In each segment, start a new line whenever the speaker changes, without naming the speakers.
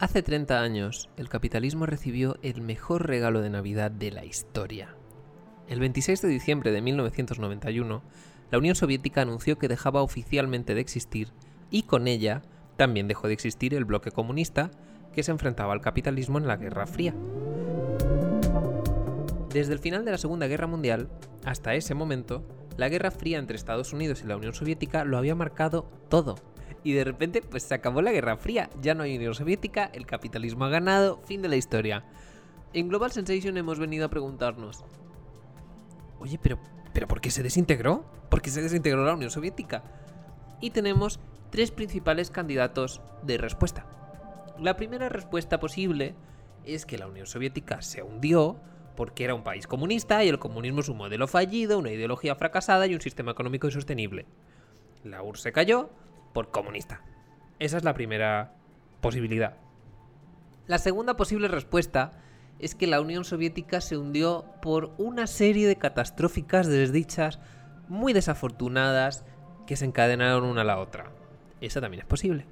Hace 30 años, el capitalismo recibió el mejor regalo de Navidad de la historia. El 26 de diciembre de 1991, la Unión Soviética anunció que dejaba oficialmente de existir y con ella también dejó de existir el bloque comunista que se enfrentaba al capitalismo en la Guerra Fría. Desde el final de la Segunda Guerra Mundial hasta ese momento, la Guerra Fría entre Estados Unidos y la Unión Soviética lo había marcado todo. Y de repente, pues se acabó la Guerra Fría, ya no hay Unión Soviética, el capitalismo ha ganado, fin de la historia. En Global Sensation hemos venido a preguntarnos, oye, pero, pero ¿por qué se desintegró? ¿Por qué se desintegró la Unión Soviética? Y tenemos tres principales candidatos de respuesta. La primera respuesta posible es que la Unión Soviética se hundió porque era un país comunista y el comunismo es un modelo fallido, una ideología fracasada y un sistema económico insostenible. La URSS se cayó por comunista. Esa es la primera posibilidad. La segunda posible respuesta es que la Unión Soviética se hundió por una serie de catastróficas desdichas muy desafortunadas que se encadenaron una a la otra. Esa también es posible.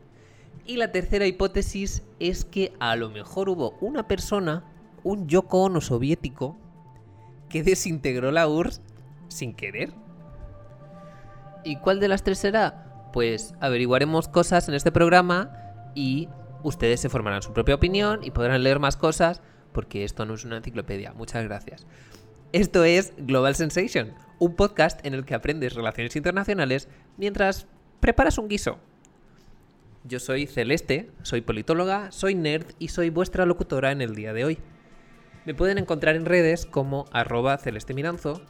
Y la tercera hipótesis es que a lo mejor hubo una persona un Yoko Ono soviético que desintegró la URSS sin querer. ¿Y cuál de las tres será? Pues averiguaremos cosas en este programa y ustedes se formarán su propia opinión y podrán leer más cosas porque esto no es una enciclopedia. Muchas gracias. Esto es Global Sensation, un podcast en el que aprendes relaciones internacionales mientras preparas un guiso. Yo soy Celeste, soy politóloga, soy nerd y soy vuestra locutora en el día de hoy. Me pueden encontrar en redes como arroba celestemiranzo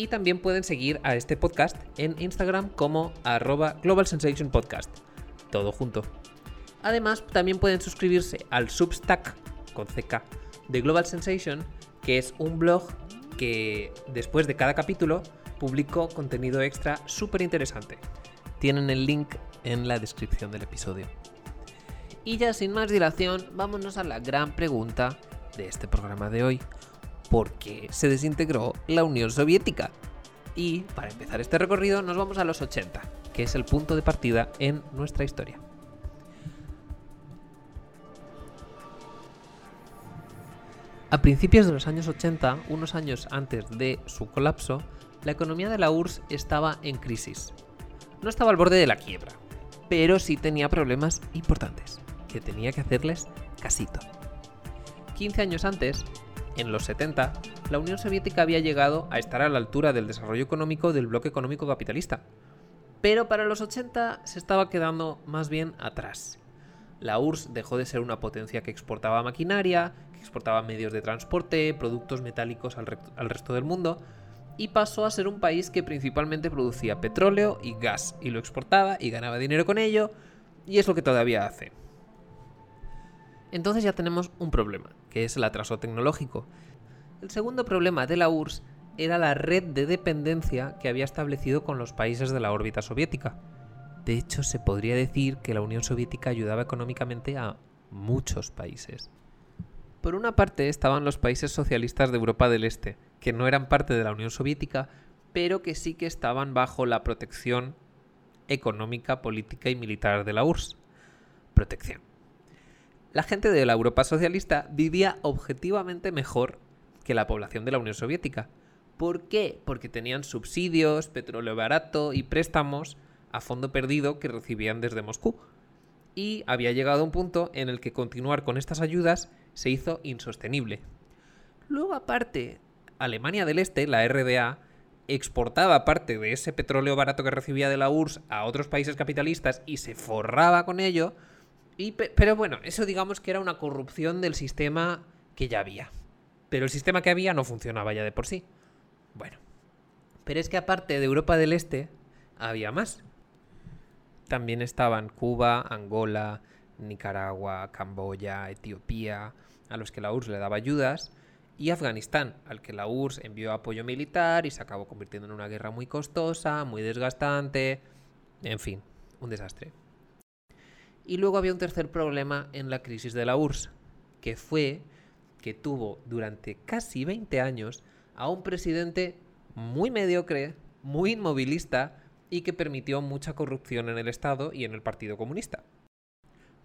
y también pueden seguir a este podcast en Instagram como arroba Global Sensation Podcast. Todo junto. Además, también pueden suscribirse al Substack con CK de Global Sensation, que es un blog que después de cada capítulo publico contenido extra súper interesante. Tienen el link en la descripción del episodio. Y ya sin más dilación, vámonos a la gran pregunta de este programa de hoy. ¿Por qué se desintegró la Unión Soviética? Y para empezar este recorrido nos vamos a los 80, que es el punto de partida en nuestra historia. A principios de los años 80, unos años antes de su colapso, la economía de la URSS estaba en crisis. No estaba al borde de la quiebra, pero sí tenía problemas importantes, que tenía que hacerles casito. 15 años antes, en los 70, la Unión Soviética había llegado a estar a la altura del desarrollo económico del bloque económico capitalista. Pero para los 80 se estaba quedando más bien atrás. La URSS dejó de ser una potencia que exportaba maquinaria, que exportaba medios de transporte, productos metálicos al, al resto del mundo, y pasó a ser un país que principalmente producía petróleo y gas, y lo exportaba y ganaba dinero con ello, y es lo que todavía hace. Entonces ya tenemos un problema, que es el atraso tecnológico. El segundo problema de la URSS era la red de dependencia que había establecido con los países de la órbita soviética. De hecho, se podría decir que la Unión Soviética ayudaba económicamente a muchos países. Por una parte estaban los países socialistas de Europa del Este, que no eran parte de la Unión Soviética, pero que sí que estaban bajo la protección económica, política y militar de la URSS. Protección la gente de la Europa socialista vivía objetivamente mejor que la población de la Unión Soviética. ¿Por qué? Porque tenían subsidios, petróleo barato y préstamos a fondo perdido que recibían desde Moscú. Y había llegado a un punto en el que continuar con estas ayudas se hizo insostenible. Luego aparte, Alemania del Este, la RDA, exportaba parte de ese petróleo barato que recibía de la URSS a otros países capitalistas y se forraba con ello, pero bueno, eso digamos que era una corrupción del sistema que ya había. Pero el sistema que había no funcionaba ya de por sí. Bueno. Pero es que aparte de Europa del Este, había más. También estaban Cuba, Angola, Nicaragua, Camboya, Etiopía, a los que la URSS le daba ayudas, y Afganistán, al que la URSS envió apoyo militar y se acabó convirtiendo en una guerra muy costosa, muy desgastante, en fin, un desastre. Y luego había un tercer problema en la crisis de la URSS, que fue que tuvo durante casi 20 años a un presidente muy mediocre, muy inmovilista y que permitió mucha corrupción en el Estado y en el Partido Comunista.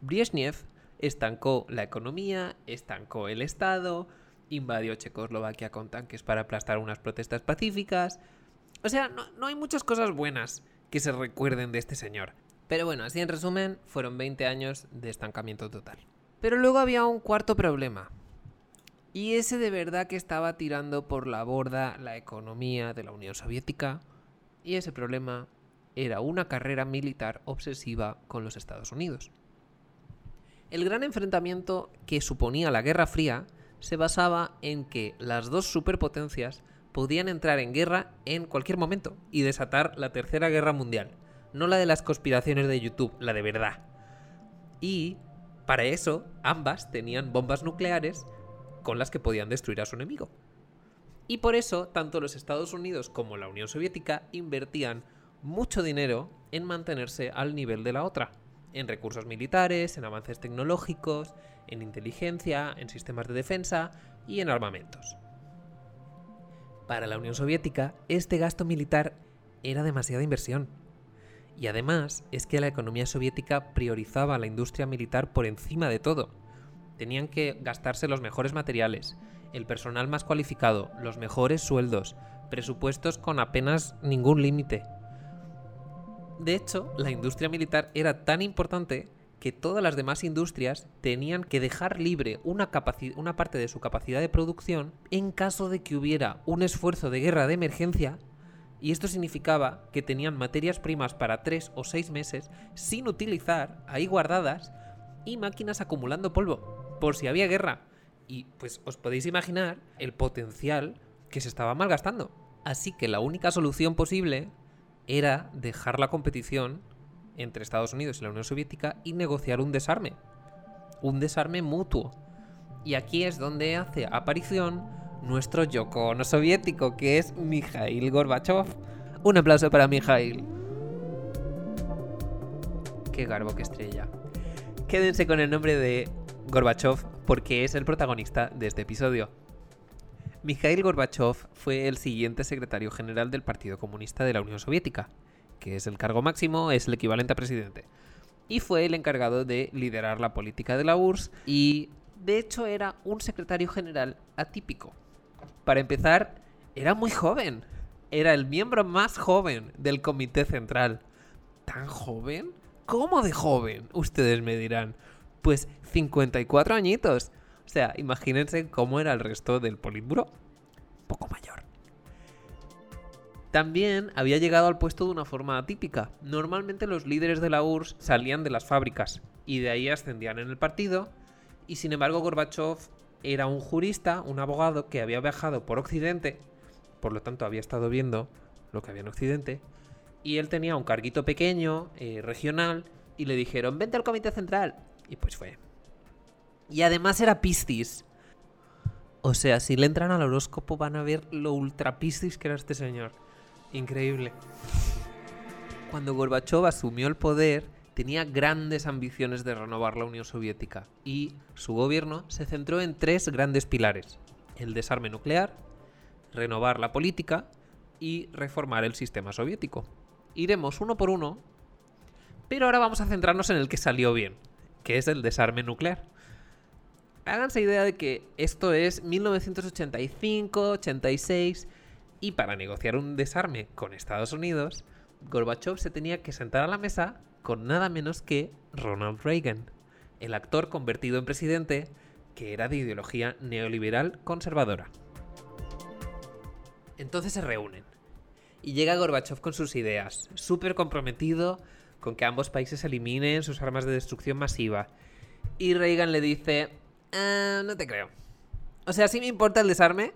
Brezhnev estancó la economía, estancó el Estado, invadió Checoslovaquia con tanques para aplastar unas protestas pacíficas. O sea, no, no hay muchas cosas buenas que se recuerden de este señor. Pero bueno, así en resumen, fueron 20 años de estancamiento total. Pero luego había un cuarto problema. Y ese de verdad que estaba tirando por la borda la economía de la Unión Soviética. Y ese problema era una carrera militar obsesiva con los Estados Unidos. El gran enfrentamiento que suponía la Guerra Fría se basaba en que las dos superpotencias podían entrar en guerra en cualquier momento y desatar la Tercera Guerra Mundial, no la de las conspiraciones de YouTube, la de verdad. Y para eso ambas tenían bombas nucleares con las que podían destruir a su enemigo. Y por eso tanto los Estados Unidos como la Unión Soviética invertían mucho dinero en mantenerse al nivel de la otra, en recursos militares, en avances tecnológicos, en inteligencia, en sistemas de defensa y en armamentos. Para la Unión Soviética, este gasto militar era demasiada inversión. Y además es que la economía soviética priorizaba la industria militar por encima de todo. Tenían que gastarse los mejores materiales, el personal más cualificado, los mejores sueldos, presupuestos con apenas ningún límite. De hecho, la industria militar era tan importante que todas las demás industrias tenían que dejar libre una, parte de su capacidad de producción en caso de que hubiera un esfuerzo de guerra de emergencia y esto significaba que tenían materias primas para tres o seis meses sin utilizar, ahí guardadas, y máquinas acumulando polvo, por si había guerra. Y pues os podéis imaginar el potencial que se estaba malgastando. Así que la única solución posible era dejar la competición entre Estados Unidos y la Unión Soviética y negociar un desarme. Un desarme mutuo. Y aquí es donde hace aparición nuestro Yoko no soviético, que es Mikhail Gorbachev. Un aplauso para Mikhail. Qué garbo, qué estrella. Quédense con el nombre de Gorbachev porque es el protagonista de este episodio. Mikhail Gorbachev fue el siguiente secretario general del Partido Comunista de la Unión Soviética, que es el cargo máximo, es el equivalente a presidente. Y fue el encargado de liderar la política de la URSS y de hecho era un secretario general atípico. Para empezar, era muy joven. Era el miembro más joven del Comité Central. ¿Tan joven? ¿Cómo de joven? Ustedes me dirán. Pues 54 añitos. O sea, imagínense cómo era el resto del Politburo. Poco mayor. También había llegado al puesto de una forma atípica. Normalmente los líderes de la URSS salían de las fábricas y de ahí ascendían en el partido. Y sin embargo Gorbachev era un jurista, un abogado que había viajado por Occidente, por lo tanto había estado viendo lo que había en Occidente, y él tenía un carguito pequeño, eh, regional, y le dijeron, vente al comité central. Y pues fue. Y además era Piscis. O sea, si le entran al horóscopo van a ver lo ultra Piscis que era este señor. Increíble. Cuando Gorbachev asumió el poder, tenía grandes ambiciones de renovar la Unión Soviética y su gobierno se centró en tres grandes pilares. El desarme nuclear, renovar la política y reformar el sistema soviético. Iremos uno por uno, pero ahora vamos a centrarnos en el que salió bien, que es el desarme nuclear. Háganse idea de que esto es 1985, 86 y para negociar un desarme con Estados Unidos, Gorbachev se tenía que sentar a la mesa con nada menos que Ronald Reagan, el actor convertido en presidente que era de ideología neoliberal conservadora. Entonces se reúnen y llega Gorbachev con sus ideas, súper comprometido con que ambos países eliminen sus armas de destrucción masiva. Y Reagan le dice, ah, no te creo. O sea, sí me importa el desarme,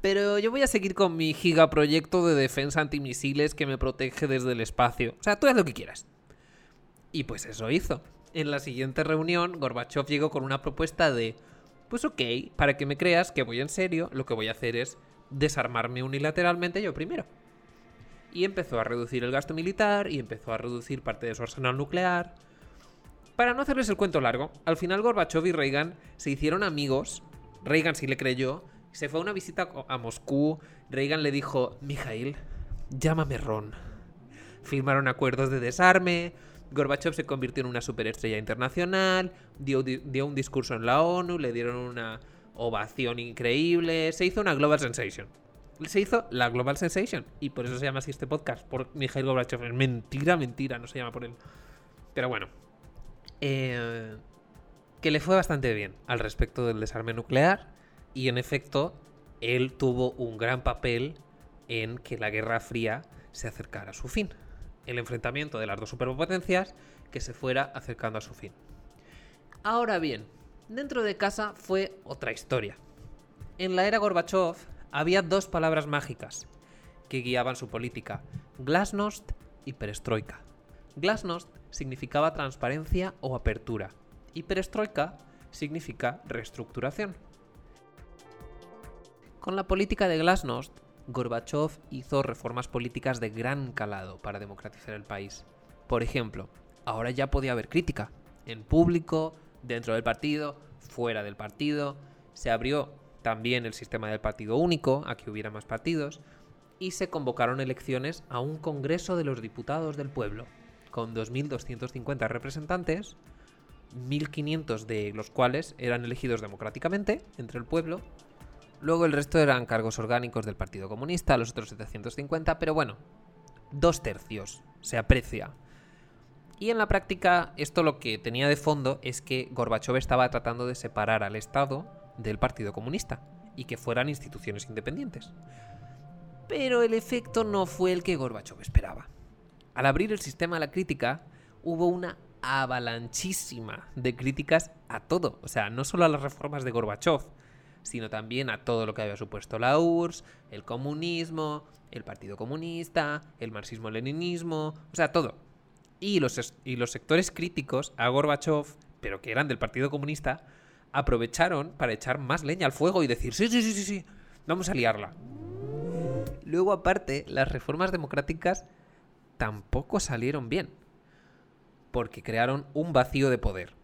pero yo voy a seguir con mi gigaproyecto de defensa antimisiles que me protege desde el espacio. O sea, tú haz lo que quieras. Y pues eso hizo. En la siguiente reunión, Gorbachev llegó con una propuesta de, pues ok, para que me creas que voy en serio, lo que voy a hacer es desarmarme unilateralmente yo primero. Y empezó a reducir el gasto militar y empezó a reducir parte de su arsenal nuclear. Para no hacerles el cuento largo, al final Gorbachev y Reagan se hicieron amigos. Reagan sí le creyó. Se fue a una visita a Moscú. Reagan le dijo, Mijail, llámame Ron. Firmaron acuerdos de desarme, Gorbachev se convirtió en una superestrella internacional, dio, un discurso en la ONU, le dieron una ovación increíble, se hizo una global sensation. Se hizo la global sensation y por eso se llama así este podcast, por Mikhail Gorbachev. Mentira, mentira, no se llama por él. Pero bueno, eh, que le fue bastante bien al respecto del desarme nuclear y en efecto él tuvo un gran papel en que la Guerra Fría se acercara a su fin. El enfrentamiento de las dos superpotencias que se fuera acercando a su fin. Ahora bien, dentro de casa fue otra historia. En la era Gorbachev había dos palabras mágicas que guiaban su política, glasnost y perestroika. Glasnost significaba transparencia o apertura y perestroika significa reestructuración. Con la política de Glasnost, Gorbachev hizo reformas políticas de gran calado para democratizar el país. Por ejemplo, ahora ya podía haber crítica, en público, dentro del partido, fuera del partido, se abrió también el sistema del partido único, a que hubiera más partidos, y se convocaron elecciones a un Congreso de los Diputados del Pueblo, con 2.250 representantes, 1.500 de los cuales eran elegidos democráticamente entre el pueblo Luego el resto eran cargos orgánicos del Partido Comunista, los otros 750, pero bueno, dos tercios, se aprecia. Y en la práctica esto lo que tenía de fondo es que Gorbachev estaba tratando de separar al Estado del Partido Comunista y que fueran instituciones independientes. Pero el efecto no fue el que Gorbachev esperaba. Al abrir el sistema a la crítica, hubo una avalanchísima de críticas a todo, o sea, no solo a las reformas de Gorbachev, sino también a todo lo que había supuesto la URSS, el comunismo, el Partido Comunista, el marxismo-leninismo, o sea, todo. Y los, y los sectores críticos a Gorbachev, pero que eran del Partido Comunista, aprovecharon para echar más leña al fuego y decir, sí, sí, sí, sí, sí, vamos a liarla. Luego, aparte, las reformas democráticas tampoco salieron bien, porque crearon un vacío de poder.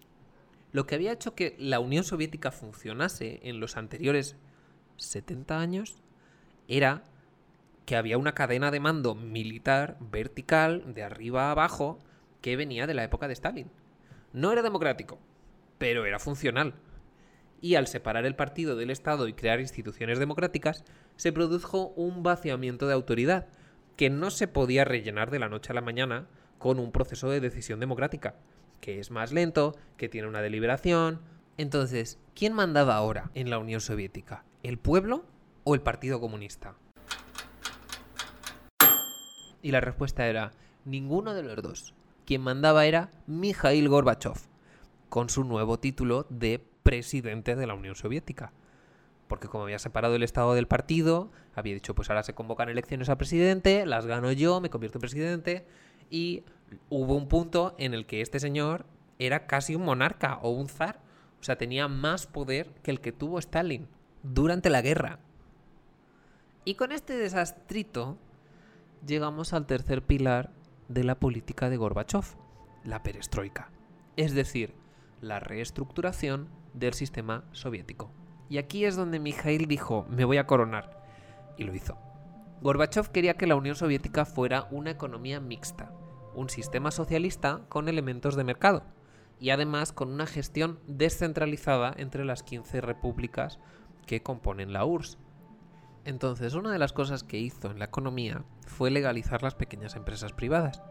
Lo que había hecho que la Unión Soviética funcionase en los anteriores 70 años era que había una cadena de mando militar vertical de arriba a abajo que venía de la época de Stalin. No era democrático, pero era funcional. Y al separar el partido del Estado y crear instituciones democráticas, se produjo un vaciamiento de autoridad que no se podía rellenar de la noche a la mañana con un proceso de decisión democrática que es más lento, que tiene una deliberación. Entonces, ¿quién mandaba ahora en la Unión Soviética? ¿El pueblo o el Partido Comunista? Y la respuesta era ninguno de los dos. Quien mandaba era Mikhail Gorbachev, con su nuevo título de presidente de la Unión Soviética. Porque como había separado el Estado del partido, había dicho, pues ahora se convocan elecciones a presidente, las gano yo, me convierto en presidente, y hubo un punto en el que este señor era casi un monarca o un zar. O sea, tenía más poder que el que tuvo Stalin durante la guerra. Y con este desastrito llegamos al tercer pilar de la política de Gorbachev, la perestroika. Es decir, la reestructuración del sistema soviético. Y aquí es donde Mikhail dijo, me voy a coronar. Y lo hizo. Gorbachev quería que la Unión Soviética fuera una economía mixta, un sistema socialista con elementos de mercado y además con una gestión descentralizada entre las 15 repúblicas que componen la URSS. Entonces, una de las cosas que hizo en la economía fue legalizar las pequeñas empresas privadas.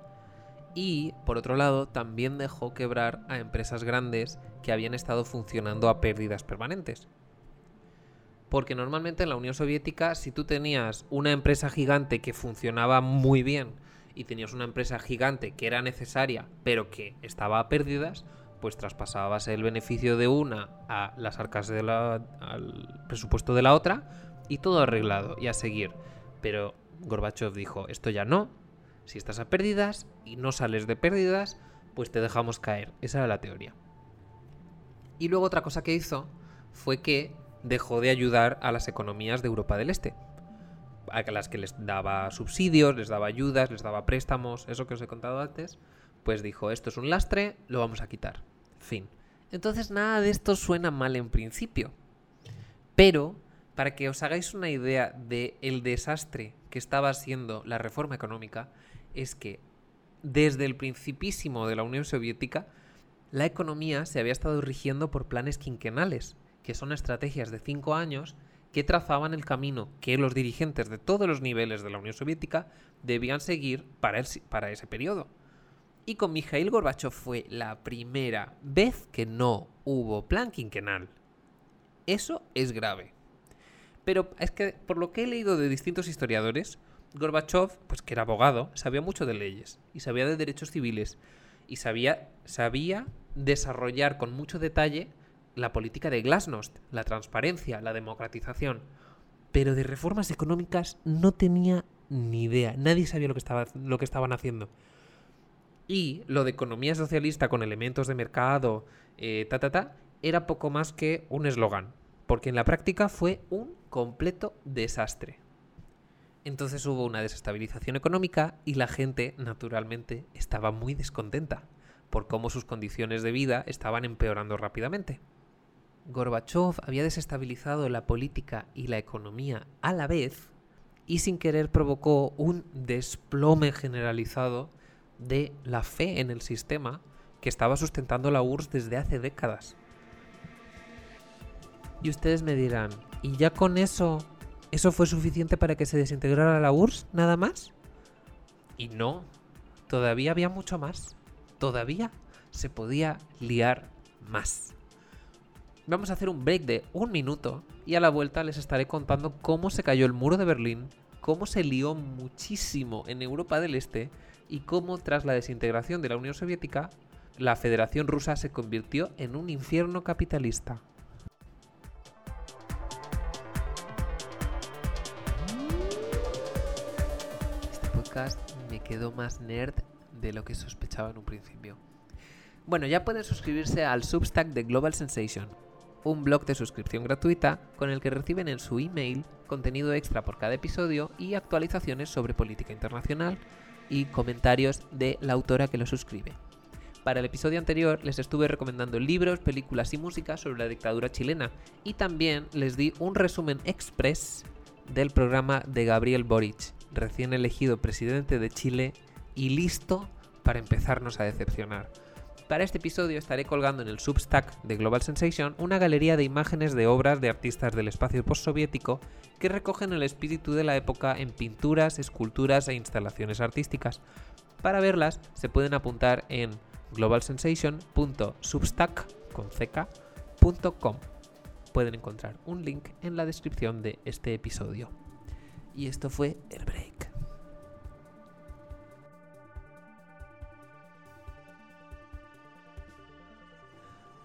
Y, por otro lado, también dejó quebrar a empresas grandes que habían estado funcionando a pérdidas permanentes. Porque normalmente en la Unión Soviética, si tú tenías una empresa gigante que funcionaba muy bien, y tenías una empresa gigante que era necesaria, pero que estaba a pérdidas, pues traspasabas el beneficio de una a las arcas de la, al presupuesto de la otra y todo arreglado y a seguir. Pero Gorbachev dijo, esto ya no, si estás a pérdidas y no sales de pérdidas, pues te dejamos caer. Esa era la teoría. Y luego otra cosa que hizo fue que dejó de ayudar a las economías de Europa del Este a las que les daba subsidios, les daba ayudas, les daba préstamos, eso que os he contado antes, pues dijo, esto es un lastre, lo vamos a quitar. Fin. Entonces nada de esto suena mal en principio. Pero, para que os hagáis una idea de el desastre que estaba siendo la reforma económica, es que desde el principísimo de la Unión Soviética, la economía se había estado rigiendo por planes quinquenales, que son estrategias de cinco años que trazaban el camino que los dirigentes de todos los niveles de la Unión Soviética debían seguir para, para ese periodo. Y con Mikhail Gorbachev fue la primera vez que no hubo plan quinquenal. Eso es grave. Pero es que por lo que he leído de distintos historiadores, Gorbachev, pues que era abogado, sabía mucho de leyes y sabía de derechos civiles y sabía, sabía desarrollar con mucho detalle la política de Glasnost, la transparencia, la democratización. Pero de reformas económicas no tenía ni idea. Nadie sabía lo que, estaba, lo que estaban haciendo. Y lo de economía socialista con elementos de mercado, eh, ta, ta, ta, era poco más que un eslogan. Porque en la práctica fue un completo desastre. Entonces hubo una desestabilización económica y la gente, naturalmente, estaba muy descontenta por cómo sus condiciones de vida estaban empeorando rápidamente. Gorbachev había desestabilizado la política y la economía a la vez y sin querer provocó un desplome generalizado de la fe en el sistema que estaba sustentando la URSS desde hace décadas. Y ustedes me dirán, ¿y ya con eso, eso fue suficiente para que se desintegrara la URSS, nada más? Y no, todavía había mucho más. Todavía se podía liar más. Vamos a hacer un break de un minuto y a la vuelta les estaré contando cómo se cayó el muro de Berlín, cómo se lió muchísimo en Europa del Este y cómo tras la desintegración de la Unión Soviética, la Federación Rusa se convirtió en un infierno capitalista. Este podcast me quedó más nerd de lo que sospechaba en un principio. Bueno, ya pueden suscribirse al Substack de Global Sensation, un blog de suscripción gratuita con el que reciben en su email contenido extra por cada episodio y actualizaciones sobre política internacional y comentarios de la autora que lo suscribe. Para el episodio anterior les estuve recomendando libros, películas y música sobre la dictadura chilena y también les di un resumen express del programa de Gabriel Boric, recién elegido presidente de Chile y listo para empezarnos a decepcionar. Para este episodio estaré colgando en el Substack de Global Sensation una galería de imágenes de obras de artistas del espacio postsoviético que recogen el espíritu de la época en pinturas, esculturas e instalaciones artísticas. Para verlas se pueden apuntar en globalsensation.substack.com. Pueden encontrar un link en la descripción de este episodio. Y esto fue el break.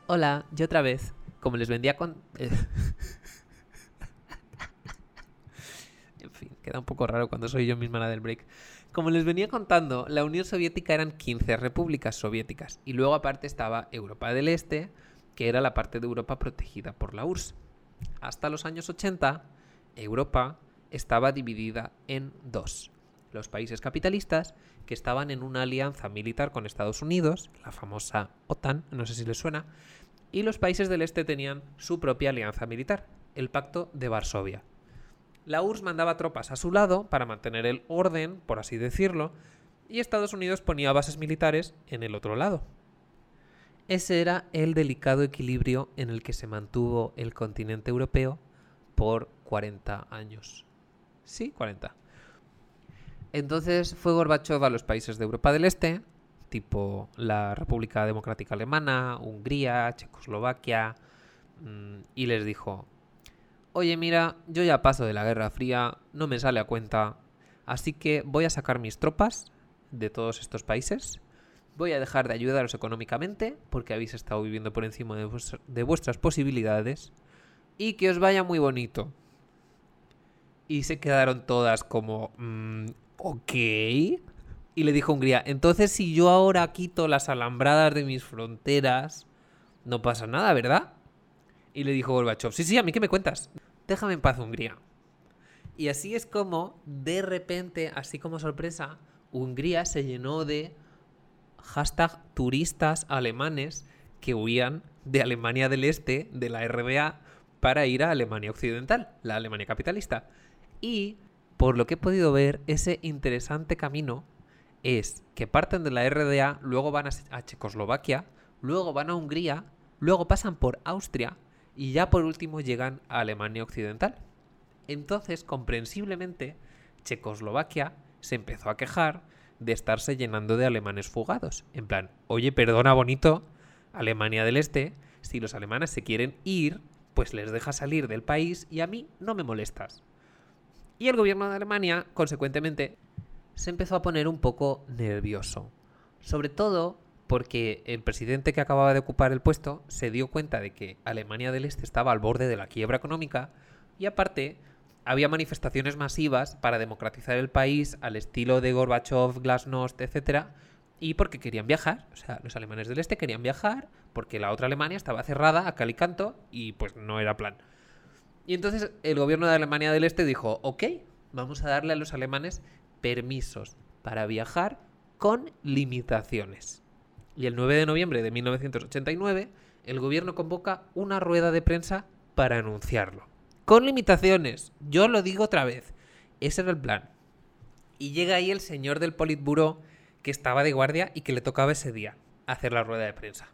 Hola, yo otra vez. Como les vendía con... Eh, en fin, queda un poco raro cuando soy yo misma la del break. Como les venía contando, la Unión Soviética eran 15 repúblicas soviéticas y luego aparte estaba Europa del Este, que era la parte de Europa protegida por la URSS. Hasta los años 80, Europa estaba dividida en dos. Los países capitalistas, que estaban en una alianza militar con Estados Unidos, la famosa OTAN, no sé si les suena, y los países del este tenían su propia alianza militar, el Pacto de Varsovia. La URSS mandaba tropas a su lado para mantener el orden, por así decirlo, y Estados Unidos ponía bases militares en el otro lado. Ese era el delicado equilibrio en el que se mantuvo el continente europeo por 40 años. Sí, 40. Entonces fue Gorbachev a los países de Europa del Este, tipo la República Democrática Alemana, Hungría, Checoslovaquia, mm, y les dijo, oye mira, yo ya paso de la Guerra Fría, no me sale a cuenta, así que voy a sacar mis tropas de todos estos países, voy a dejar de ayudaros económicamente, porque habéis estado viviendo por encima de, vuestras posibilidades, y que os vaya muy bonito. Y se quedaron todas como, mm, ok, y le dijo a Hungría, entonces si yo ahora quito las alambradas de mis fronteras, no pasa nada, ¿verdad? Y le dijo Gorbachev, sí, sí, a mí qué me cuentas. Déjame en paz, Hungría. Y así es como, de repente, así como sorpresa, Hungría se llenó de hashtag turistas alemanes que huían de Alemania del Este, de la RBA, para ir a Alemania Occidental, la Alemania capitalista. Y, por lo que he podido ver, ese interesante camino es que parten de la RDA, luego van a Checoslovaquia, luego van a Hungría, luego pasan por Austria y ya por último llegan a Alemania Occidental. Entonces, comprensiblemente, Checoslovaquia se empezó a quejar de estarse llenando de alemanes fugados. En plan, oye, perdona bonito, Alemania del Este, si los alemanes se quieren ir, pues les deja salir del país y a mí no me molestas. Y el gobierno de Alemania, consecuentemente, se empezó a poner un poco nervioso. Sobre todo porque el presidente que acababa de ocupar el puesto se dio cuenta de que Alemania del Este estaba al borde de la quiebra económica y aparte había manifestaciones masivas para democratizar el país al estilo de Gorbachev, Glasnost, etc. Y porque querían viajar, o sea, los alemanes del este querían viajar porque la otra Alemania estaba cerrada a cal y canto y pues no era plan. Y entonces el gobierno de Alemania del Este dijo, ok, vamos a darle a los alemanes permisos para viajar con limitaciones. Y el 9 de noviembre de 1989, el gobierno convoca una rueda de prensa para anunciarlo. Con limitaciones, yo lo digo otra vez, ese era el plan. Y llega ahí el señor del Politburo que estaba de guardia y que le tocaba ese día hacer la rueda de prensa.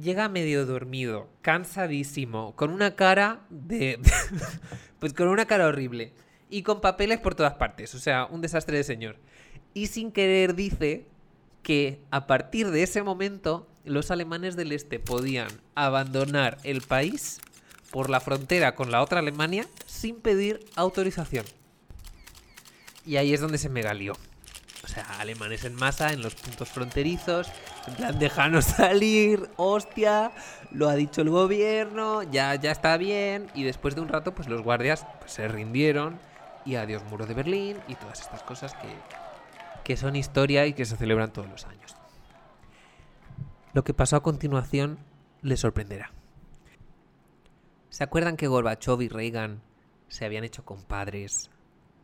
Llega medio dormido, cansadísimo, con una cara de... pues con una cara horrible. Y con papeles por todas partes, o sea, un desastre de señor. Y sin querer dice que a partir de ese momento los alemanes del este podían abandonar el país por la frontera con la otra Alemania sin pedir autorización. Y ahí es donde se me galió. Sea, alemanes en masa en los puntos fronterizos, en plan, déjanos salir, hostia, lo ha dicho el gobierno, ya, ya está bien. Y después de un rato, pues los guardias pues, se rindieron y adiós muro de Berlín y todas estas cosas que, que son historia y que se celebran todos los años. Lo que pasó a continuación les sorprenderá. ¿Se acuerdan que Gorbachev y Reagan se habían hecho compadres?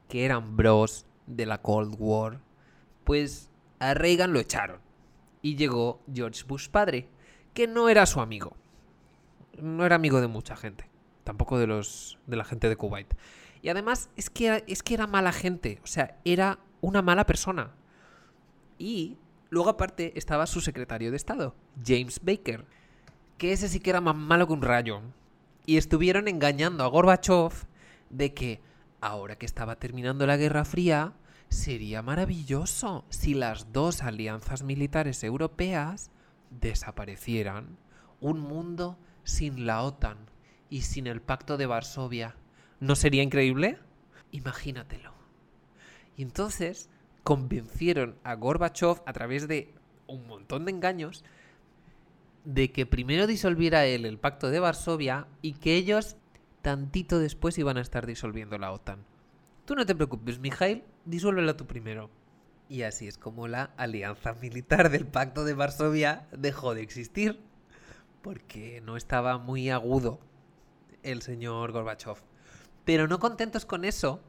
Que eran bros de la Cold War. Pues a Reagan lo echaron. Y llegó George Bush padre, que no era su amigo. No era amigo de mucha gente. Tampoco de los de la gente de Kuwait. Y además es que es que era mala gente. O sea, era una mala persona. Y luego aparte estaba su secretario de Estado, James Baker, que ese sí que era más malo que un rayo. Y estuvieron engañando a Gorbachev de que ahora que estaba terminando la Guerra Fría, sería maravilloso si las dos alianzas militares europeas desaparecieran. Un mundo sin la OTAN y sin el Pacto de Varsovia. ¿No sería increíble? Imagínatelo. Y entonces convencieron a Gorbachev a través de un montón de engaños de que primero disolviera él el pacto de Varsovia y que ellos tantito después iban a estar disolviendo la OTAN. Tú no te preocupes, Mijail, disuélvela tú primero. Y así es como la alianza militar del pacto de Varsovia dejó de existir, porque no estaba muy agudo el señor Gorbachev. Pero no contentos con eso,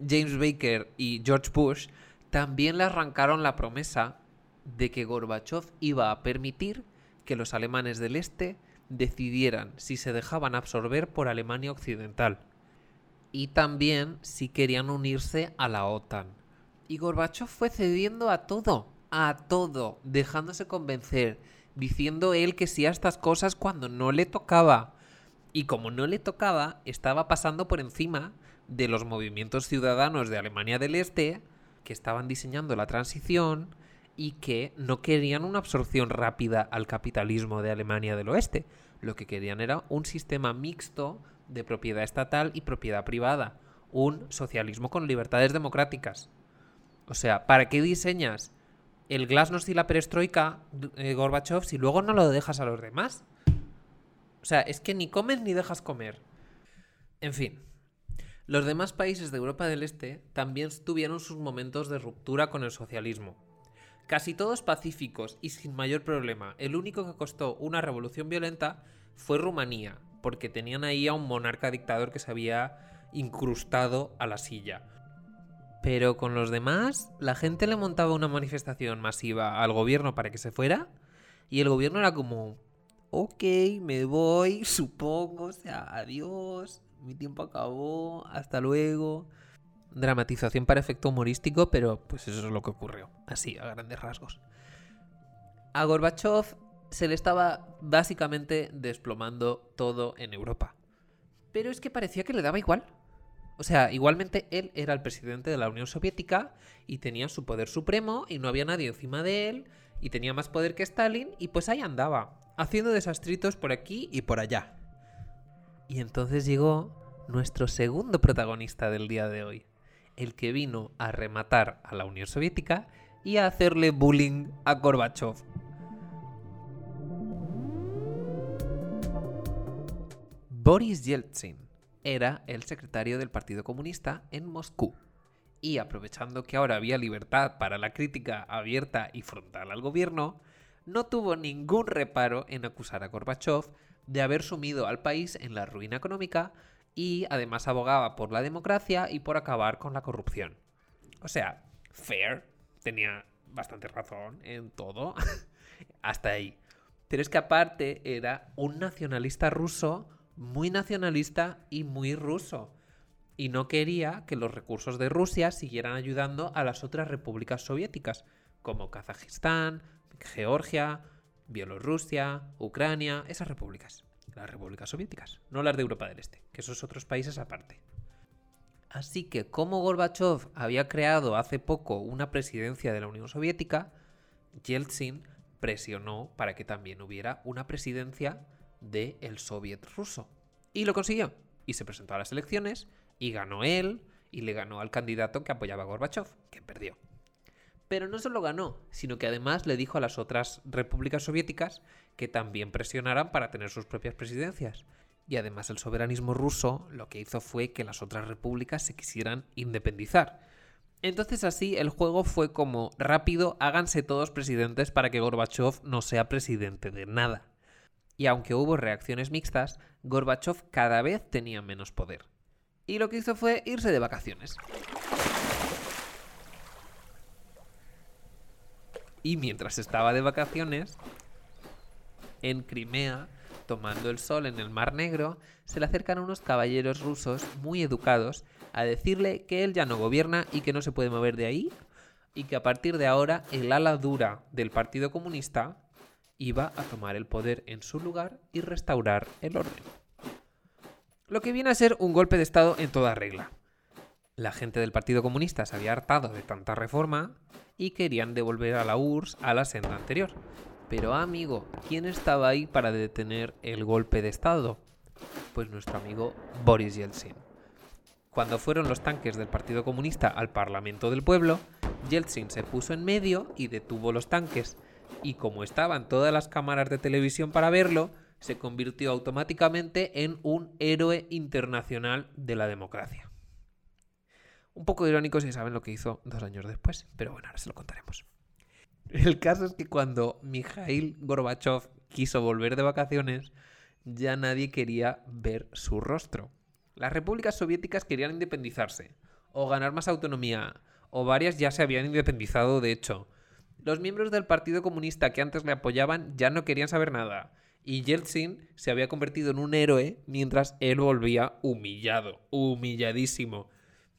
James Baker y George Bush también le arrancaron la promesa de que Gorbachev iba a permitir que los alemanes del Este decidieran si se dejaban absorber por Alemania Occidental y también si querían unirse a la OTAN. Y Gorbachev fue cediendo a todo, a todo, dejándose convencer, diciendo él que sí a estas cosas cuando no le tocaba. Y como no le tocaba, estaba pasando por encima de los movimientos ciudadanos de Alemania del Este que estaban diseñando la transición y que no querían una absorción rápida al capitalismo de Alemania del Oeste. Lo que querían era un sistema mixto de propiedad estatal y propiedad privada. Un socialismo con libertades democráticas. O sea, ¿para qué diseñas el glasnost y la perestroika, eh, Gorbachev, si luego no lo dejas a los demás? O sea, es que ni comes ni dejas comer. En fin, los demás países de Europa del Este también tuvieron sus momentos de ruptura con el socialismo. Casi todos pacíficos y sin mayor problema. El único que costó una revolución violenta fue Rumanía, porque tenían ahí a un monarca dictador que se había incrustado a la silla. Pero con los demás, la gente le montaba una manifestación masiva al gobierno para que se fuera, y el gobierno era como, ok, me voy, supongo, o sea, adiós, mi tiempo acabó, hasta luego. dramatización para efecto humorístico, pero pues eso es lo que ocurrió, así, a grandes rasgos. A Gorbachev se le estaba básicamente desplomando todo en Europa. Pero es que parecía que le daba igual. O sea, igualmente él era el presidente de la Unión Soviética y tenía su poder supremo y no había nadie encima de él y tenía más poder que Stalin y pues ahí andaba, haciendo desastritos por aquí y por allá. Y entonces llegó nuestro segundo protagonista del día de hoy, el que vino a rematar a la Unión Soviética y a hacerle bullying a Gorbachev. Boris Yeltsin era el secretario del Partido Comunista en Moscú. Y aprovechando que ahora había libertad para la crítica abierta y frontal al gobierno, no tuvo ningún reparo en acusar a Gorbachev de haber sumido al país en la ruina económica y además abogaba por la democracia y por acabar con la corrupción. O sea, fair, tenía bastante razón en todo, hasta ahí. Pero es que aparte era un nacionalista ruso muy nacionalista y muy ruso. Y no quería que los recursos de Rusia siguieran ayudando a las otras repúblicas soviéticas, como Kazajistán, Georgia, Bielorrusia, Ucrania, esas repúblicas. Las repúblicas soviéticas, no las de Europa del Este, que esos otros países aparte. Así que como Gorbachev había creado hace poco una presidencia de la Unión Soviética, Yeltsin presionó para que también hubiera una presidencia del el soviet ruso. Y lo consiguió. Y se presentó a las elecciones y ganó él y le ganó al candidato que apoyaba a Gorbachev, que perdió. Pero no solo ganó, sino que además le dijo a las otras repúblicas soviéticas que también presionaran para tener sus propias presidencias. Y además el soberanismo ruso lo que hizo fue que las otras repúblicas se quisieran independizar. Entonces así el juego fue como rápido, háganse todos presidentes para que Gorbachev no sea presidente de nada y aunque hubo reacciones mixtas, Gorbachev cada vez tenía menos poder. Y lo que hizo fue irse de vacaciones. Y mientras estaba de vacaciones, en Crimea, tomando el sol en el Mar Negro, se le acercan unos caballeros rusos muy educados a decirle que él ya no gobierna y que no se puede mover de ahí y que a partir de ahora el ala dura del Partido Comunista iba a tomar el poder en su lugar y restaurar el orden. Lo que viene a ser un golpe de Estado en toda regla. La gente del Partido Comunista se había hartado de tanta reforma y querían devolver a la URSS a la senda anterior. Pero amigo, ¿quién estaba ahí para detener el golpe de Estado? Pues nuestro amigo Boris Yeltsin. Cuando fueron los tanques del Partido Comunista al Parlamento del Pueblo, Yeltsin se puso en medio y detuvo los tanques y como estaban todas las cámaras de televisión para verlo, se convirtió automáticamente en un héroe internacional de la democracia. Un poco irónico si saben lo que hizo dos años después, pero bueno, ahora se lo contaremos. El caso es que cuando Mikhail Gorbachev quiso volver de vacaciones, ya nadie quería ver su rostro. Las repúblicas soviéticas querían independizarse, o ganar más autonomía, o varias ya se habían independizado de hecho, los miembros del Partido Comunista que antes le apoyaban ya no querían saber nada. Y Yeltsin se había convertido en un héroe mientras él volvía humillado, humilladísimo.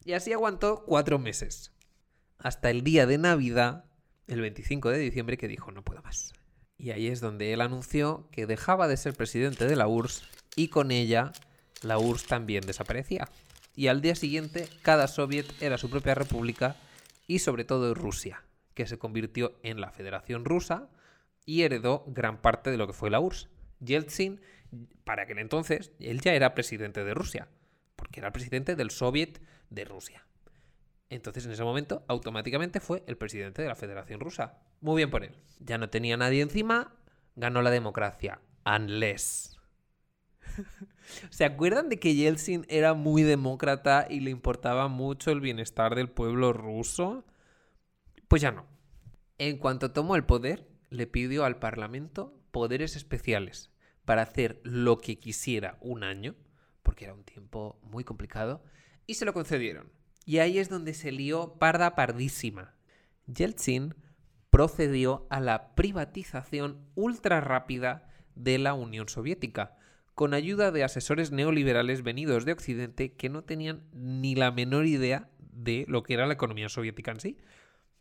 Y así aguantó cuatro meses. Hasta el día de Navidad, el 25 de diciembre, que dijo no puedo más. Y ahí es donde él anunció que dejaba de ser presidente de la URSS y con ella la URSS también desaparecía. Y al día siguiente cada soviet era su propia república y sobre todo Rusia que se convirtió en la Federación Rusa y heredó gran parte de lo que fue la URSS. Yeltsin, para aquel entonces, él ya era presidente de Rusia, porque era presidente del Soviet de Rusia. Entonces, en ese momento, automáticamente fue el presidente de la Federación Rusa. Muy bien por él. Ya no tenía nadie encima, ganó la democracia. Unless. ¿Se acuerdan de que Yeltsin era muy demócrata y le importaba mucho el bienestar del pueblo ruso? Pues ya no. En cuanto tomó el poder, le pidió al Parlamento poderes especiales para hacer lo que quisiera un año, porque era un tiempo muy complicado, y se lo concedieron. Y ahí es donde se lió parda pardísima. Yeltsin procedió a la privatización ultra rápida de la Unión Soviética, con ayuda de asesores neoliberales venidos de Occidente que no tenían ni la menor idea de lo que era la economía soviética en sí.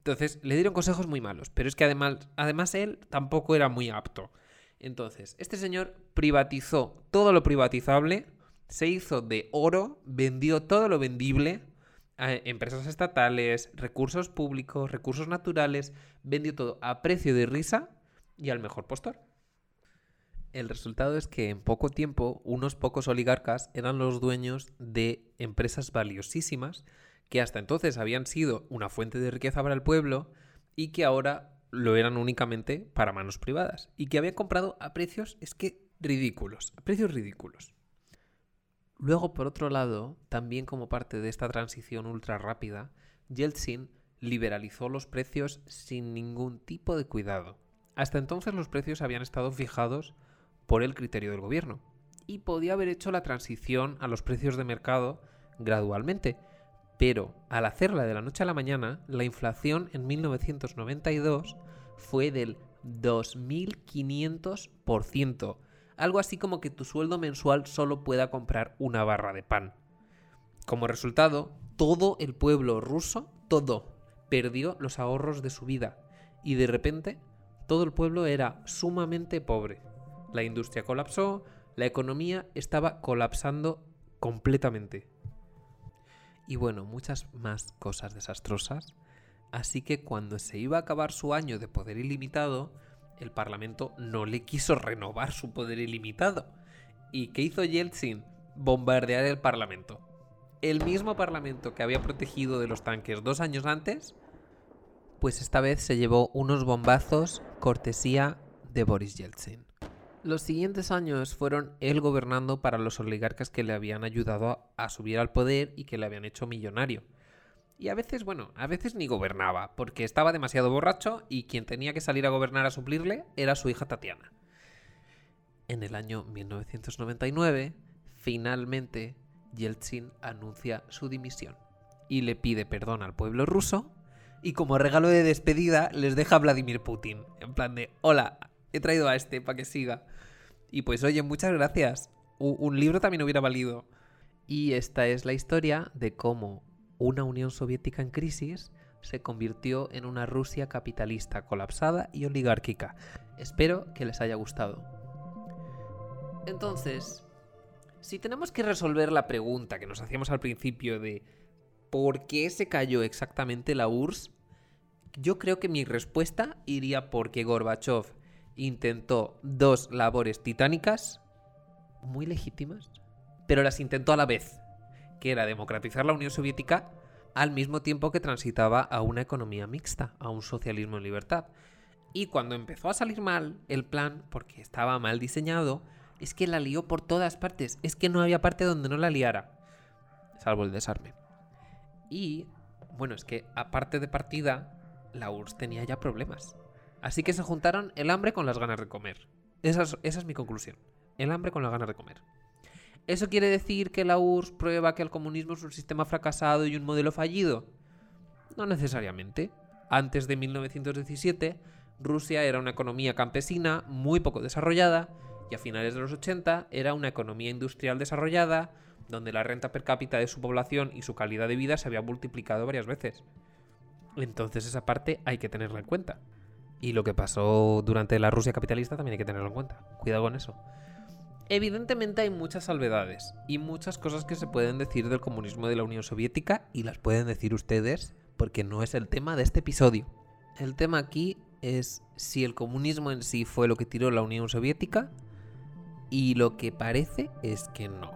Entonces, le dieron consejos muy malos, pero es que además, además él tampoco era muy apto. Entonces, este señor privatizó todo lo privatizable, se hizo de oro, vendió todo lo vendible, a empresas estatales, recursos públicos, recursos naturales, vendió todo a precio de risa y al mejor postor. El resultado es que en poco tiempo unos pocos oligarcas eran los dueños de empresas valiosísimas que hasta entonces habían sido una fuente de riqueza para el pueblo y que ahora lo eran únicamente para manos privadas y que habían comprado a precios es que ridículos, a precios ridículos. Luego, por otro lado, también como parte de esta transición ultra rápida, Yeltsin liberalizó los precios sin ningún tipo de cuidado. Hasta entonces los precios habían estado fijados por el criterio del gobierno y podía haber hecho la transición a los precios de mercado gradualmente, pero al hacerla de la noche a la mañana, la inflación en 1992 fue del 2.500%, algo así como que tu sueldo mensual solo pueda comprar una barra de pan. Como resultado, todo el pueblo ruso, todo, perdió los ahorros de su vida y de repente todo el pueblo era sumamente pobre. La industria colapsó, la economía estaba colapsando completamente. Y bueno, muchas más cosas desastrosas. Así que cuando se iba a acabar su año de poder ilimitado, el Parlamento no le quiso renovar su poder ilimitado. ¿Y qué hizo Yeltsin? Bombardear el Parlamento. El mismo Parlamento que había protegido de los tanques dos años antes, pues esta vez se llevó unos bombazos cortesía de Boris Yeltsin. Los siguientes años fueron él gobernando para los oligarcas que le habían ayudado a subir al poder y que le habían hecho millonario. Y a veces, bueno, a veces ni gobernaba, porque estaba demasiado borracho y quien tenía que salir a gobernar a suplirle era su hija Tatiana. En el año 1999, finalmente, Yeltsin anuncia su dimisión y le pide perdón al pueblo ruso y como regalo de despedida les deja a Vladimir Putin, en plan de, hola, he traído a este para que siga. Y pues oye, muchas gracias. un libro también hubiera valido. Y esta es la historia de cómo una Unión Soviética en crisis se convirtió en una Rusia capitalista colapsada y oligárquica. Espero que les haya gustado. Entonces, si tenemos que resolver la pregunta que nos hacíamos al principio de ¿por qué se cayó exactamente la URSS? Yo creo que mi respuesta iría porque Gorbachev intentó dos labores titánicas, muy legítimas, pero las intentó a la vez, que era democratizar la Unión Soviética al mismo tiempo que transitaba a una economía mixta, a un socialismo en libertad. Y cuando empezó a salir mal el plan, porque estaba mal diseñado, es que la lió por todas partes, es que no había parte donde no la liara, salvo el desarme. Y, bueno, es que aparte de partida, la URSS tenía ya problemas. Así que se juntaron el hambre con las ganas de comer. Esa es, mi conclusión. El hambre con las ganas de comer. ¿Eso quiere decir que la URSS prueba que el comunismo es un sistema fracasado y un modelo fallido? No necesariamente. Antes de 1917, Rusia era una economía campesina muy poco desarrollada y a finales de los 80 era una economía industrial desarrollada donde la renta per cápita de su población y su calidad de vida se había multiplicado varias veces. Entonces esa parte hay que tenerla en cuenta. Y lo que pasó durante la Rusia capitalista también hay que tenerlo en cuenta. Cuidado con eso. Evidentemente hay muchas salvedades y muchas cosas que se pueden decir del comunismo de la Unión Soviética y las pueden decir ustedes porque no es el tema de este episodio. El tema aquí es si el comunismo en sí fue lo que tiró la Unión Soviética y lo que parece es que no.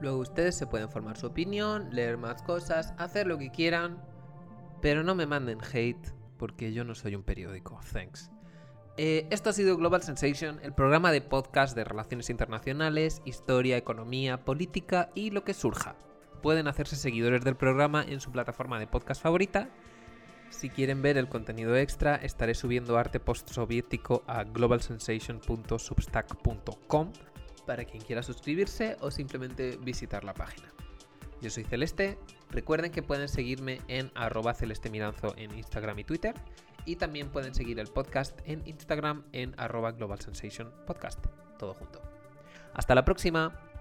Luego ustedes se pueden formar su opinión, leer más cosas, hacer lo que quieran, pero no me manden hate porque yo no soy un periódico. Thanks. Eh, esto ha sido Global Sensation, el programa de podcast de relaciones internacionales, historia, economía, política y lo que surja. Pueden hacerse seguidores del programa en su plataforma de podcast favorita. Si quieren ver el contenido extra, estaré subiendo arte post-soviético a globalsensation.substack.com para quien quiera suscribirse o simplemente visitar la página. Yo soy Celeste. Recuerden que pueden seguirme en arroba celestemiranzo en Instagram y Twitter. Y también pueden seguir el podcast en Instagram en arroba Global Sensation Podcast. Todo junto. Hasta la próxima.